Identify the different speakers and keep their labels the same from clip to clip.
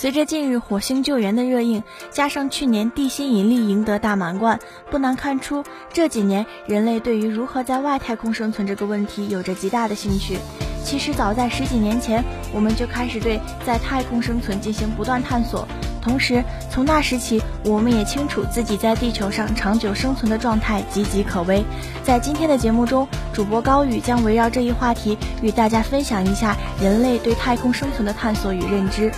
Speaker 1: 随着近日火星救援的热映，加上去年地心引力赢得大满贯，不难看出这几年人类对于如何在外太空生存这个问题有着极大的兴趣。其实早在十几年前，我们就开始对在太空生存进行不断探索。同时，从那时起，我们也清楚自己在地球上长久生存的状态岌岌可危。在今天的节目中，主播高宇将围绕这一话题与大家分享一下人类对太空生存的探索与认知。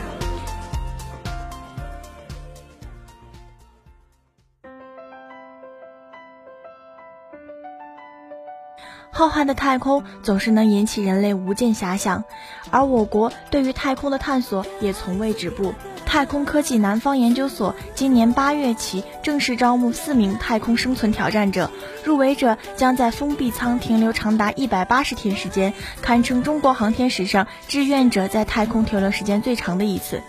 Speaker 1: 浩瀚的太空总是能引起人类无尽遐想，而我国对于太空的探索也从未止步。太空科技南方研究所今年八月起正式招募四名太空生存挑战者，入围者将在封闭舱停留长达一百八十天时间，堪称中国航天史上志愿者在太空停留时间最长的一次。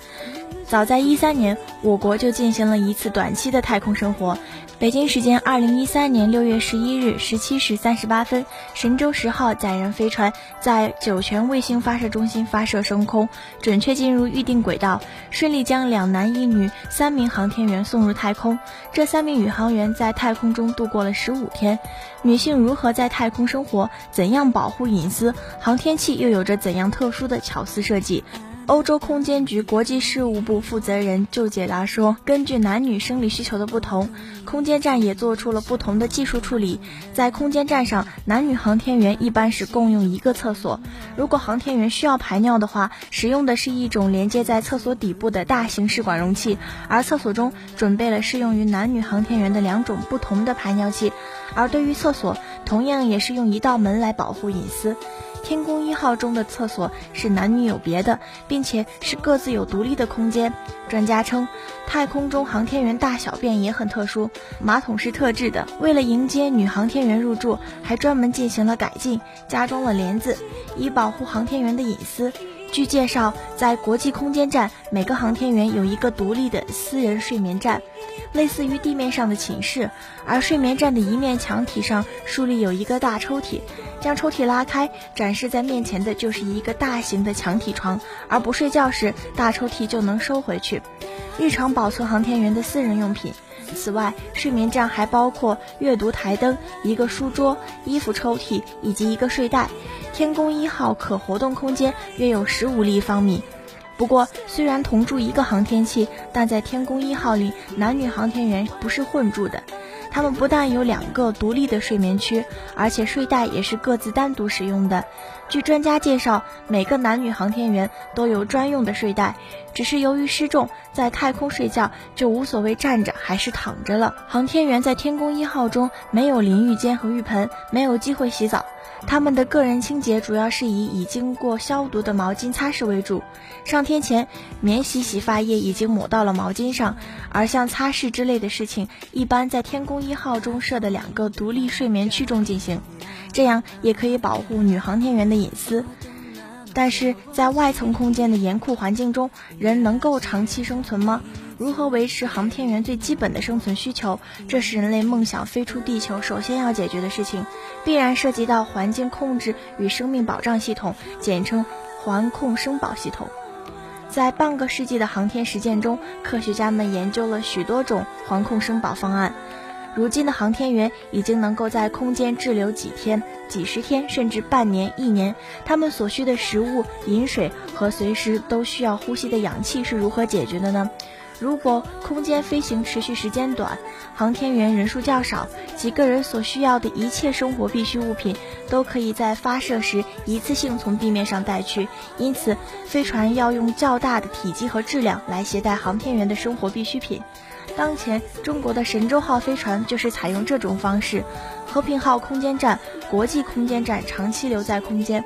Speaker 1: 早在一三年，我国就进行了一次短期的太空生活。北京时间二零一三年六月十一日十七时三十八分，神舟十号载人飞船在酒泉卫星发射中心发射升空，准确进入预定轨道，顺利将两男一女三名航天员送入太空。这三名宇航员在太空中度过了十五天。女性如何在太空生活？怎样保护隐私？航天器又有着怎样特殊的巧思设计？欧洲空间局国际事务部负责人就解答说，根据男女生理需求的不同，空间站也做出了不同的技术处理。在空间站上，男女航天员一般是共用一个厕所。如果航天员需要排尿的话，使用的是一种连接在厕所底部的大型试管容器，而厕所中准备了适用于男女航天员的两种不同的排尿器。而对于厕所，同样也是用一道门来保护隐私。天宫一号中的厕所是男女有别的，并且是各自有独立的空间。专家称，太空中航天员大小便也很特殊，马桶是特制的。为了迎接女航天员入住，还专门进行了改进，加装了帘子，以保护航天员的隐私。据介绍，在国际空间站，每个航天员有一个独立的私人睡眠站，类似于地面上的寝室。而睡眠站的一面墙体上竖立有一个大抽屉，将抽屉拉开，展示在面前的就是一个大型的墙体床。而不睡觉时，大抽屉就能收回去，日常保存航天员的私人用品。此外，睡眠站还包括阅读台灯、一个书桌、衣服抽屉以及一个睡袋。天宫一号可活动空间约有十五立方米。不过，虽然同住一个航天器，但在天宫一号里，男女航天员不是混住的。他们不但有两个独立的睡眠区，而且睡袋也是各自单独使用的。据专家介绍，每个男女航天员都有专用的睡袋，只是由于失重，在太空睡觉就无所谓站着还是躺着了。航天员在天宫一号中没有淋浴间和浴盆，没有机会洗澡。他们的个人清洁主要是以已经过消毒的毛巾擦拭为主。上天前，免洗洗发液已经抹到了毛巾上，而像擦拭之类的事情，一般在天宫一号中设的两个独立睡眠区中进行，这样也可以保护女航天员的隐私。但是在外层空间的严酷环境中，人能够长期生存吗？如何维持航天员最基本的生存需求？这是人类梦想飞出地球首先要解决的事情，必然涉及到环境控制与生命保障系统，简称环控生保系统。在半个世纪的航天实践中，科学家们研究了许多种环控生保方案。如今的航天员已经能够在空间滞留几天、几十天，甚至半年、一年。他们所需的食物、饮水和随时都需要呼吸的氧气是如何解决的呢？如果空间飞行持续时间短，航天员人数较少，几个人所需要的一切生活必需物品都可以在发射时一次性从地面上带去。因此，飞船要用较大的体积和质量来携带航天员的生活必需品。当前，中国的神舟号飞船就是采用这种方式。和平号空间站、国际空间站长期留在空间，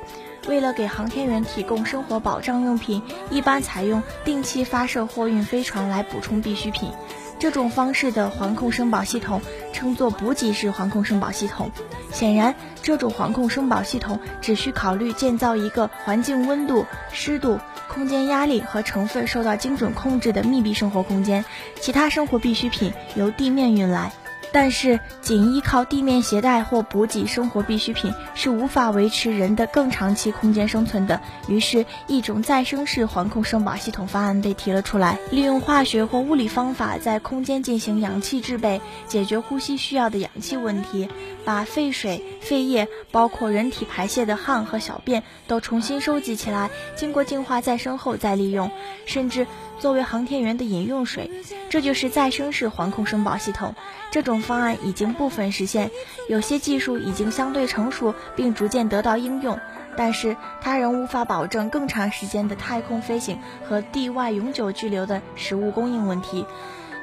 Speaker 1: 为了给航天员提供生活保障用品，一般采用定期发射货运飞船来补充必需品。这种方式的环控生保系统称作补给式环控生保系统。显然，这种环控生保系统只需考虑建造一个环境温度、湿度。空间压力和成分受到精准控制的密闭生活空间，其他生活必需品由地面运来。但是，仅依靠地面携带或补给生活必需品是无法维持人的更长期空间生存的。于是，一种再生式环控生保系统方案被提了出来，利用化学或物理方法在空间进行氧气制备，解决呼吸需要的氧气问题，把废水、废液，包括人体排泄的汗和小便，都重新收集起来，经过净化再生后再利用，甚至。作为航天员的饮用水，这就是再生式环控生保系统。这种方案已经部分实现，有些技术已经相对成熟，并逐渐得到应用。但是，它仍无法保证更长时间的太空飞行和地外永久居留的食物供应问题。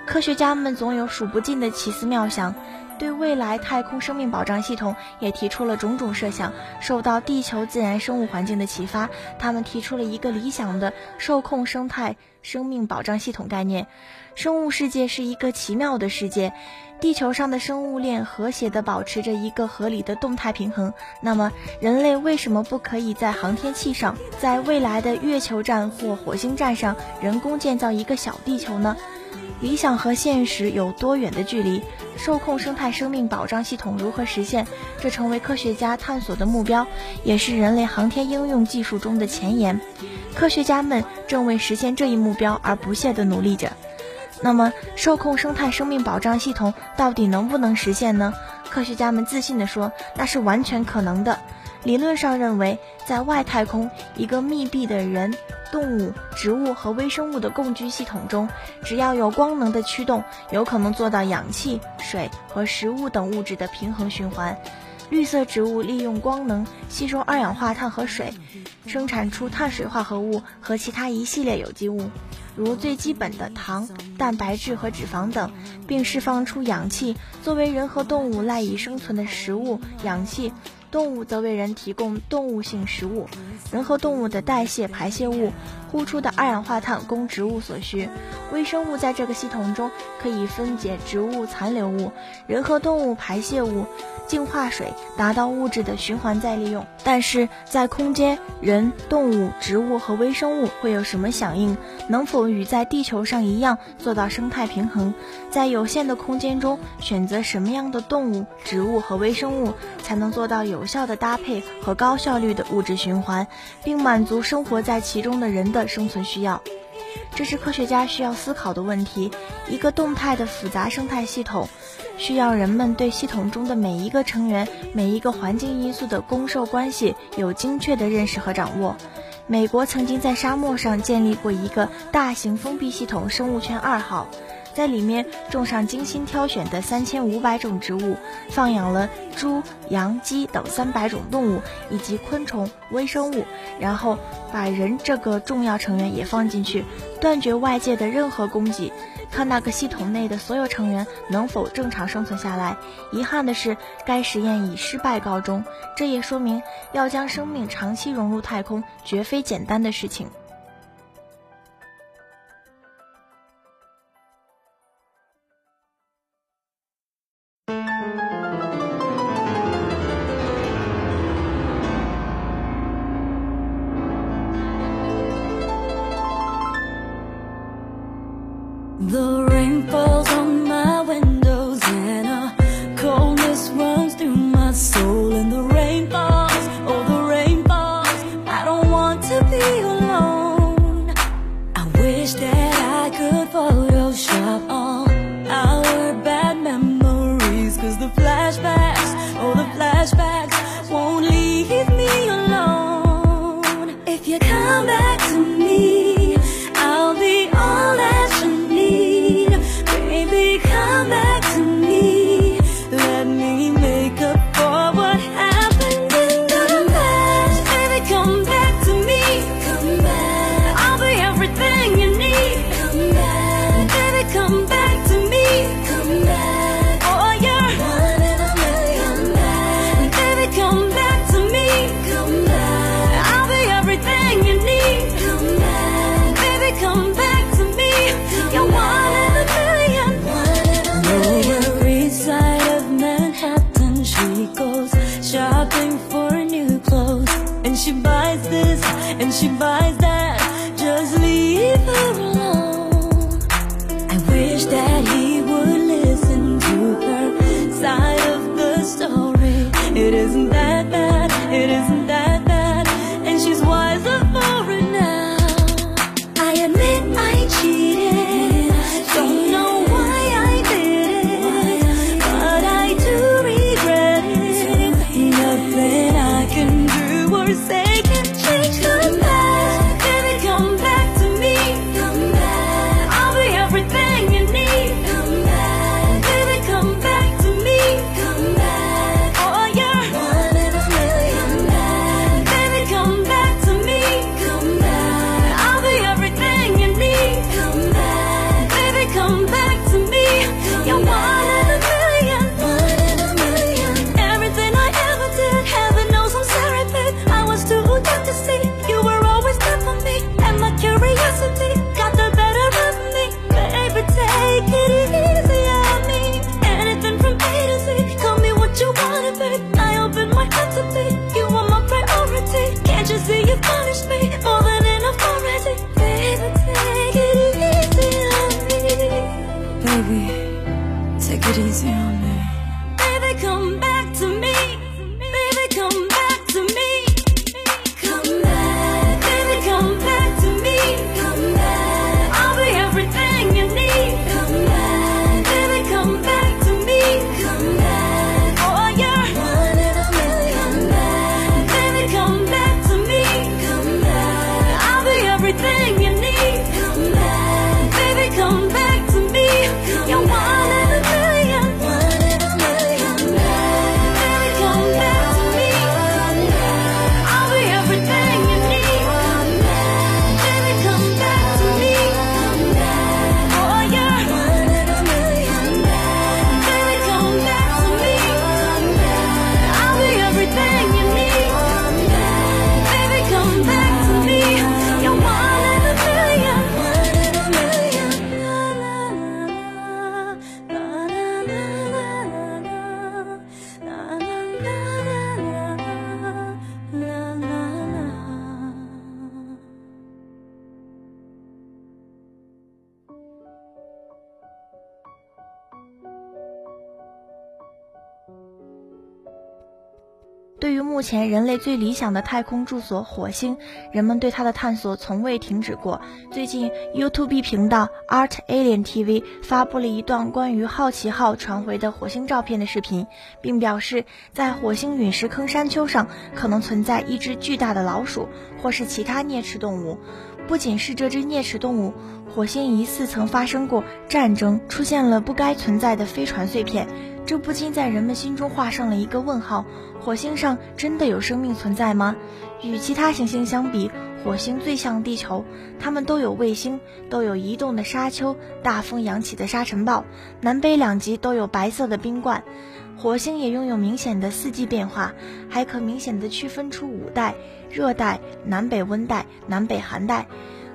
Speaker 1: 科学家们总有数不尽的奇思妙想。对未来太空生命保障系统也提出了种种设想。受到地球自然生物环境的启发，他们提出了一个理想的受控生态生命保障系统概念。生物世界是一个奇妙的世界，地球上的生物链和谐地保持着一个合理的动态平衡。那么，人类为什么不可以在航天器上，在未来的月球站或火星站上人工建造一个小地球呢？理想和现实有多远的距离？受控生态生命保障系统如何实现？这成为科学家探索的目标，也是人类航天应用技术中的前沿。科学家们正为实现这一目标而不懈地努力着。那么，受控生态生命保障系统到底能不能实现呢？科学家们自信地说，那是完全可能的。理论上认为，在外太空一个密闭的人。动物、植物和微生物的共居系统中，只要有光能的驱动，有可能做到氧气、水和食物等物质的平衡循环。绿色植物利用光能吸收二氧化碳和水，生产出碳水化合物和其他一系列有机物，如最基本的糖、蛋白质和脂肪等，并释放出氧气，作为人和动物赖以生存的食物。氧气。动物则为人提供动物性食物，人和动物的代谢排泄物呼出的二氧化碳供植物所需。微生物在这个系统中可以分解植物残留物，人和动物排泄物。净化水，达到物质的循环再利用。但是在空间，人、动物、植物和微生物会有什么响应？能否与在地球上一样做到生态平衡？在有限的空间中，选择什么样的动物、植物和微生物，才能做到有效的搭配和高效率的物质循环，并满足生活在其中的人的生存需要？这是科学家需要思考的问题。一个动态的复杂生态系统。需要人们对系统中的每一个成员、每一个环境因素的供受关系有精确的认识和掌握。美国曾经在沙漠上建立过一个大型封闭系统——生物圈二号。在里面种上精心挑选的三千五百种植物，放养了猪、羊、鸡等三百种动物以及昆虫、微生物，然后把人这个重要成员也放进去，断绝外界的任何供给，看那个系统内的所有成员能否正常生存下来。遗憾的是，该实验以失败告终。这也说明，要将生命长期融入太空，绝非简单的事情。对于目前人类最理想的太空住所火星，人们对它的探索从未停止过。最近，YouTube 频道 Art Alien TV 发布了一段关于好奇号传回的火星照片的视频，并表示在火星陨石坑山丘上可能存在一只巨大的老鼠，或是其他啮齿动物。不仅是这只啮齿动物，火星疑似曾发生过战争，出现了不该存在的飞船碎片，这不禁在人们心中画上了一个问号。火星上真的有生命存在吗？与其他行星相比，火星最像地球，它们都有卫星，都有移动的沙丘、大风扬起的沙尘暴，南北两极都有白色的冰冠。火星也拥有明显的四季变化，还可明显的区分出五带：热带、南北温带、南北寒带。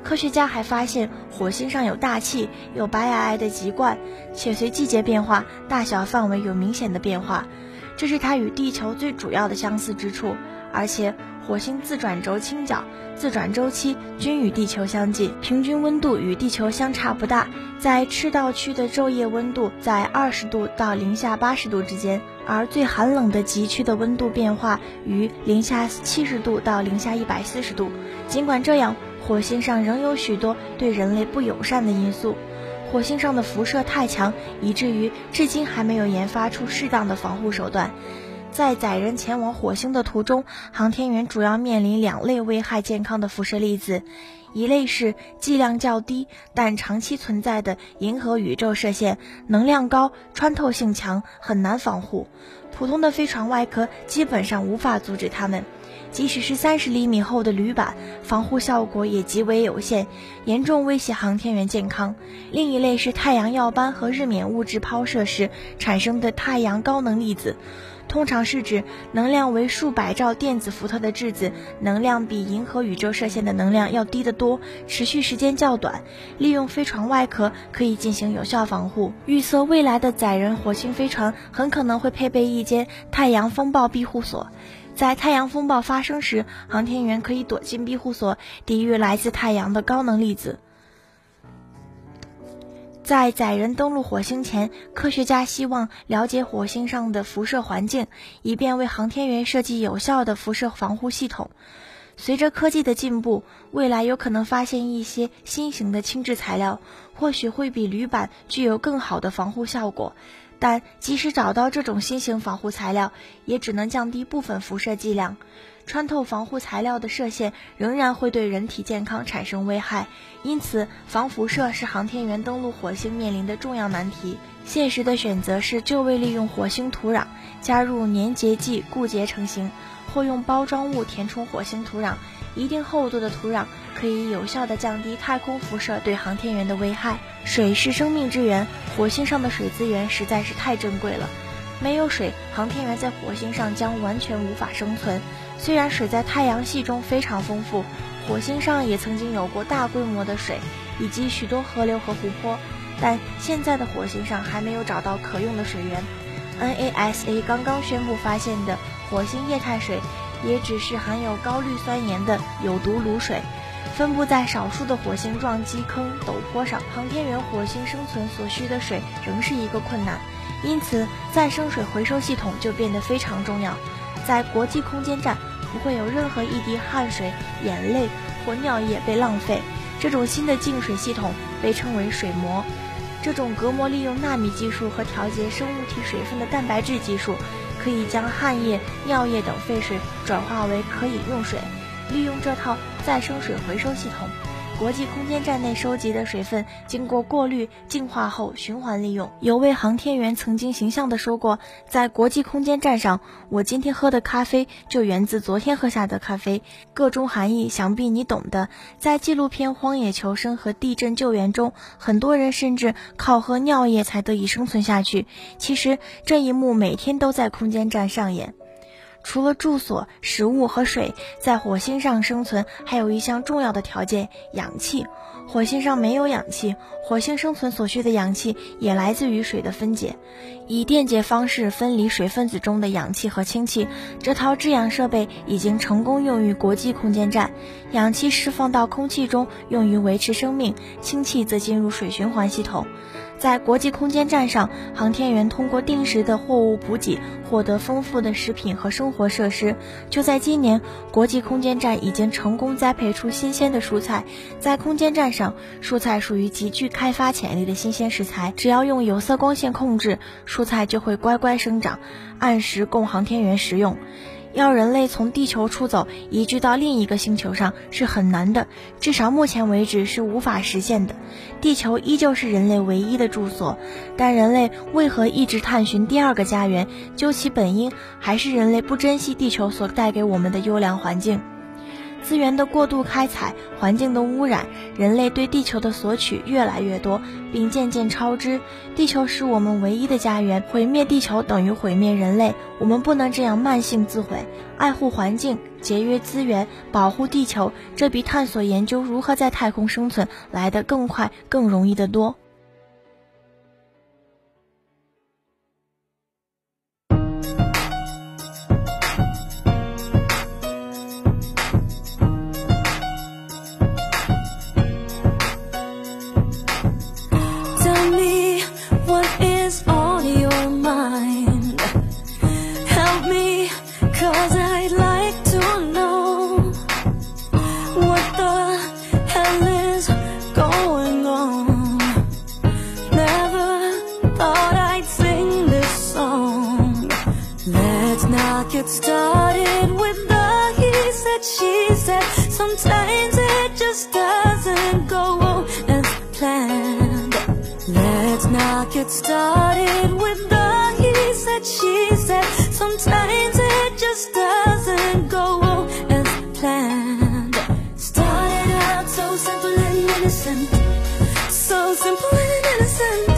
Speaker 1: 科学家还发现，火星上有大气，有白皑皑的极冠，且随季节变化，大小范围有明显的变化。这是它与地球最主要的相似之处，而且火星自转轴倾角、自转周期均与地球相近，平均温度与地球相差不大。在赤道区的昼夜温度在二十度到零下八十度之间，而最寒冷的极区的温度变化于零下七十度到零下一百四十度。尽管这样，火星上仍有许多对人类不友善的因素。火星上的辐射太强，以至于至今还没有研发出适当的防护手段。在载人前往火星的途中，航天员主要面临两类危害健康的辐射粒子，一类是剂量较低但长期存在的银河宇宙射线，能量高、穿透性强，很难防护，普通的飞船外壳基本上无法阻止它们。即使是三十厘米厚的铝板，防护效果也极为有限，严重威胁航天员健康。另一类是太阳耀斑和日冕物质抛射时产生的太阳高能粒子，通常是指能量为数百兆电子伏特的质子，能量比银河宇宙射线的能量要低得多，持续时间较短。利用飞船外壳可以进行有效防护。预测未来的载人火星飞船很可能会配备一间太阳风暴庇护所。在太阳风暴发生时，航天员可以躲进庇护所，抵御来自太阳的高能粒子。在载人登陆火星前，科学家希望了解火星上的辐射环境，以便为航天员设计有效的辐射防护系统。随着科技的进步，未来有可能发现一些新型的轻质材料，或许会比铝板具有更好的防护效果。但即使找到这种新型防护材料，也只能降低部分辐射剂量。穿透防护材料的射线仍然会对人体健康产生危害，因此防辐射是航天员登陆火星面临的重要难题。现实的选择是就位利用火星土壤，加入粘结剂固结成型，或用包装物填充火星土壤。一定厚度的土壤可以有效地降低太空辐射对航天员的危害。水是生命之源，火星上的水资源实在是太珍贵了。没有水，航天员在火星上将完全无法生存。虽然水在太阳系中非常丰富，火星上也曾经有过大规模的水以及许多河流和湖泊，但现在的火星上还没有找到可用的水源。NASA 刚刚宣布发现的火星液态水。也只是含有高氯酸盐的有毒卤水，分布在少数的火星撞击坑陡坡上。航天员火星生存所需的水仍是一个困难，因此再生水回收系统就变得非常重要。在国际空间站，不会有任何一滴汗水、眼泪或尿液被浪费。这种新的净水系统被称为水膜。这种隔膜利用纳米技术和调节生物体水分的蛋白质技术。可以将汗液、尿液等废水转化为可饮用水，利用这套再生水回收系统。国际空间站内收集的水分经过过滤、净化后循环利用。有位航天员曾经形象地说过：“在国际空间站上，我今天喝的咖啡就源自昨天喝下的咖啡。”个中含义想必你懂的。在纪录片《荒野求生》和地震救援中，很多人甚至靠喝尿液才得以生存下去。其实这一幕每天都在空间站上演。除了住所、食物和水，在火星上生存还有一项重要的条件——氧气。火星上没有氧气，火星生存所需的氧气也来自于水的分解，以电解方式分离水分子中的氧气和氢气。这套制氧设备已经成功用于国际空间站。氧气释放到空气中，用于维持生命；氢气则进入水循环系统。在国际空间站上，航天员通过定时的货物补给，获得丰富的食品和生活设施。就在今年，国际空间站已经成功栽培出新鲜的蔬菜。在空间站上，蔬菜属于极具开发潜力的新鲜食材，只要用有色光线控制，蔬菜就会乖乖生长，按时供航天员食用。要人类从地球出走，移居到另一个星球上是很难的，至少目前为止是无法实现的。地球依旧是人类唯一的住所，但人类为何一直探寻第二个家园？究其本因，还是人类不珍惜地球所带给我们的优良环境。资源的过度开采，环境的污染，人类对地球的索取越来越多，并渐渐超支。地球是我们唯一的家园，毁灭地球等于毁灭人类。我们不能这样慢性自毁。爱护环境，节约资源，保护地球，这比探索研究如何在太空生存来得更快、更容易得多。
Speaker 2: Not get started with the he said, she said. Sometimes it just doesn't go as planned. Started out so simple and innocent. So simple and innocent.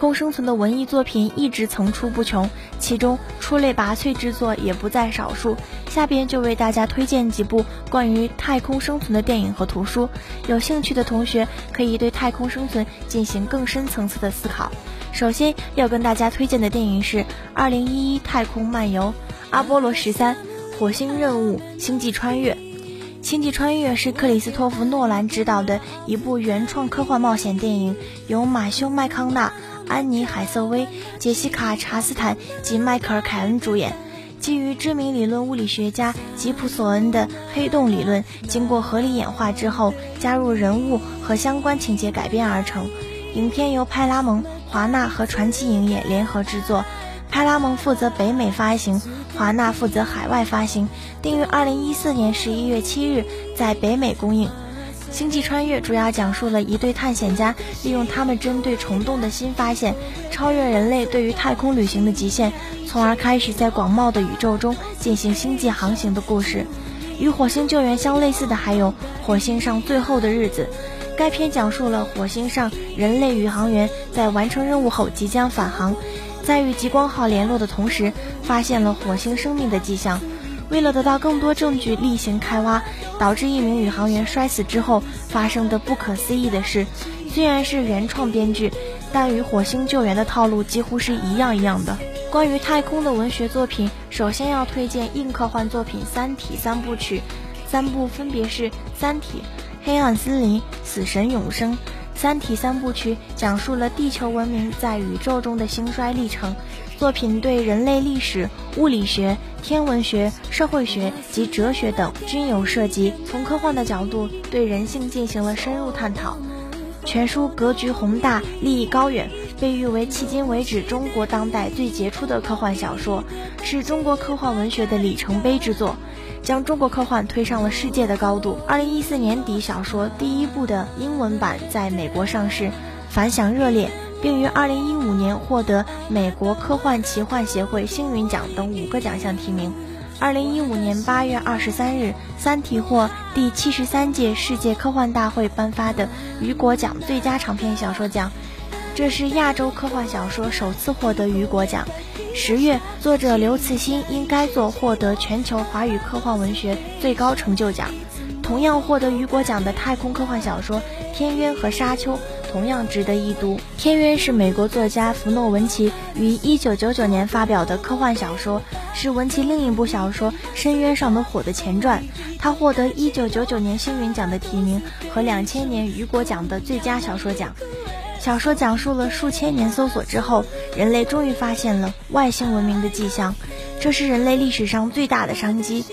Speaker 1: 空生存的文艺作品一直层出不穷，其中出类拔萃之作也不在少数。下边就为大家推荐几部关于太空生存的电影和图书，有兴趣的同学可以对太空生存进行更深层次的思考。首先要跟大家推荐的电影是《二零一一太空漫游》《阿波罗十三》《火星任务》《星际穿越》。《星际穿越》是克里斯托弗·诺兰执导的一部原创科幻冒险电影，由马修·麦康纳、安妮·海瑟薇、杰西卡·查斯坦及迈克尔·凯恩主演。基于知名理论物理学家吉普索恩的黑洞理论，经过合理演化之后，加入人物和相关情节改编而成。影片由派拉蒙、华纳和传奇影业联合制作。派拉蒙负责北美发行，华纳负责海外发行，定于二零一四年十一月七日在北美公映。《星际穿越》主要讲述了一对探险家利用他们针对虫洞的新发现，超越人类对于太空旅行的极限，从而开始在广袤的宇宙中进行星际航行的故事。与火星救援相类似的还有《火星上最后的日子》。该片讲述了火星上人类宇航员在完成任务后即将返航，在与极光号联络的同时，发现了火星生命的迹象。为了得到更多证据，例行开挖，导致一名宇航员摔死之后发生的不可思议的事。虽然是原创编剧，但与火星救援的套路几乎是一样一样的。关于太空的文学作品，首先要推荐硬科幻作品《三体》三部曲，三部分别是《三体》。黑暗森林、死神永生，《三体》三部曲讲述了地球文明在宇宙中的兴衰历程。作品对人类历史、物理学、天文学、社会学及哲学等均有涉及，从科幻的角度对人性进行了深入探讨。全书格局宏大，立意高远，被誉为迄今为止中国当代最杰出的科幻小说，是中国科幻文学的里程碑之作，将中国科幻推上了世界的高度。二零一四年底，小说第一部的英文版在美国上市，反响热烈，并于二零一五年获得美国科幻奇幻协会星云奖等五个奖项提名。二零一五年八月二十三日，《三体》获第七十三届世界科幻大会颁发的雨果奖最佳长篇小说奖，这是亚洲科幻小说首次获得雨果奖。十月，作者刘慈欣因该作获得全球华语科幻文学最高成就奖。同样获得雨果奖的太空科幻小说《天渊》和《沙丘》。同样值得一读，《天渊》是美国作家弗诺文奇于1999年发表的科幻小说，是文奇另一部小说《深渊上的火》的前传。他获得1999年星云奖的提名和2000年雨果奖的最佳小说奖。小说讲述了数千年搜索之后，人类终于发现了外星文明的迹象，这是人类历史上最大的商机。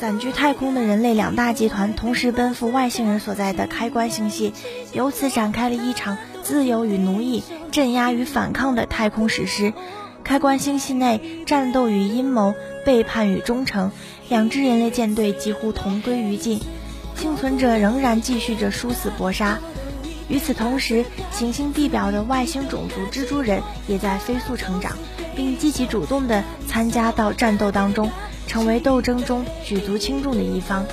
Speaker 1: 散居太空的人类两大集团同时奔赴外星人所在的开关星系，由此展开了一场自由与奴役、镇压与反抗的太空史诗。开关星系内，战斗与阴谋、背叛与忠诚，两支人类舰队几乎同归于尽。幸存者仍然继续着殊死搏杀。与此同时，行星地表的外星种族蜘蛛人也在飞速成长，并积极主动地参加到战斗当中。成为斗争中举足轻重的一方，《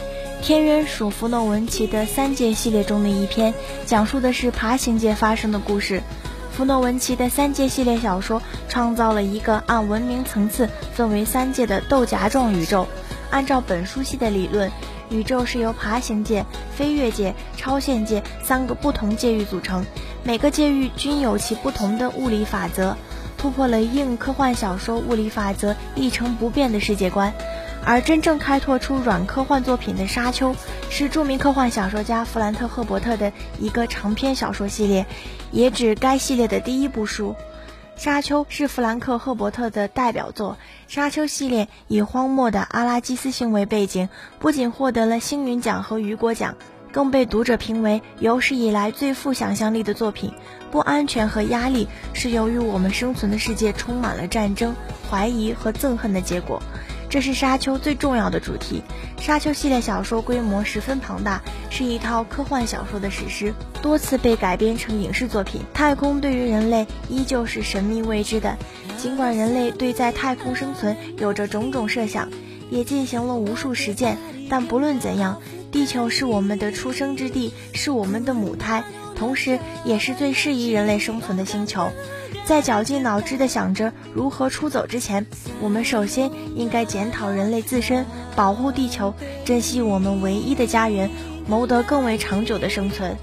Speaker 1: 天渊》属弗诺文奇的三界系列中的一篇，讲述的是爬行界发生的故事。弗诺文奇的三界系列小说创造了一个按文明层次分为三界的豆荚状宇宙。按照本书系的理论，宇宙是由爬行界、飞跃界、超限界三个不同界域组成，每个界域均有其不同的物理法则。突破了硬科幻小说物理法则一成不变的世界观，而真正开拓出软科幻作品的《沙丘》是著名科幻小说家弗兰特·赫伯特的一个长篇小说系列，也指该系列的第一部书。《沙丘》是弗兰克·赫伯特的代表作，《沙丘》系列以荒漠的阿拉基斯星为背景，不仅获得了星云奖和雨果奖。更被读者评为有史以来最富想象力的作品。不安全和压力是由于我们生存的世界充满了战争、怀疑和憎恨的结果。这是《沙丘》最重要的主题。《沙丘》系列小说规模十分庞大，是一套科幻小说的史诗，多次被改编成影视作品。太空对于人类依旧是神秘未知的，尽管人类对在太空生存有着种种设想，也进行了无数实践，但不论怎样。地球是我们的出生之地，是我们的母胎，同时也是最适宜人类生存的星球。在绞尽脑汁地想着如何出走之前，我们首先应该检讨人类自身，保护地球，珍惜我们唯一的家园，谋得更为长久的生存。